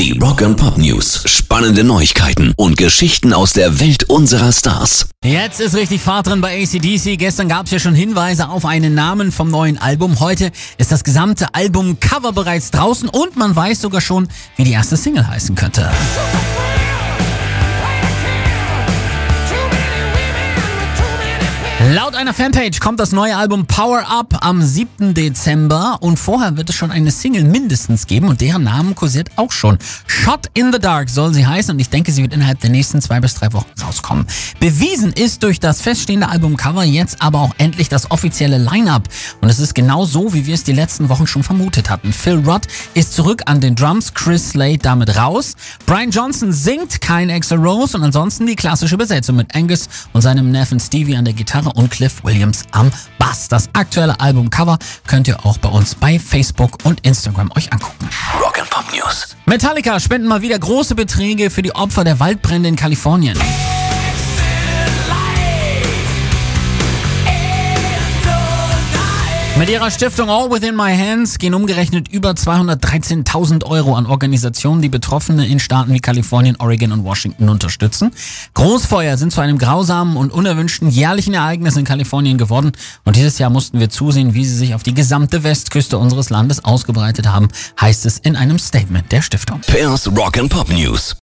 Die Rock and Pop News. Spannende Neuigkeiten und Geschichten aus der Welt unserer Stars. Jetzt ist richtig Fahrt drin bei ACDC. Gestern gab es ja schon Hinweise auf einen Namen vom neuen Album. Heute ist das gesamte Albumcover bereits draußen und man weiß sogar schon, wie die erste Single heißen könnte. Laut einer Fanpage kommt das neue Album Power Up am 7. Dezember und vorher wird es schon eine Single mindestens geben und deren Namen kursiert auch schon. Shot in the Dark soll sie heißen und ich denke, sie wird innerhalb der nächsten zwei bis drei Wochen rauskommen. Bewiesen ist durch das feststehende Albumcover jetzt aber auch endlich das offizielle Line-Up und es ist genau so, wie wir es die letzten Wochen schon vermutet hatten. Phil Rudd ist zurück an den Drums, Chris Slade damit raus, Brian Johnson singt kein Extra Rose und ansonsten die klassische Besetzung mit Angus und seinem Neffen Stevie an der Gitarre und Cliff Williams am Bass. Das aktuelle Albumcover könnt ihr auch bei uns bei Facebook und Instagram euch angucken. Rock and Pop News. Metallica spenden mal wieder große Beträge für die Opfer der Waldbrände in Kalifornien. Mit ihrer Stiftung All Within My Hands gehen umgerechnet über 213.000 Euro an Organisationen, die Betroffene in Staaten wie Kalifornien, Oregon und Washington unterstützen. Großfeuer sind zu einem grausamen und unerwünschten jährlichen Ereignis in Kalifornien geworden und dieses Jahr mussten wir zusehen, wie sie sich auf die gesamte Westküste unseres Landes ausgebreitet haben, heißt es in einem Statement der Stiftung. Pairs Rock and Pop News.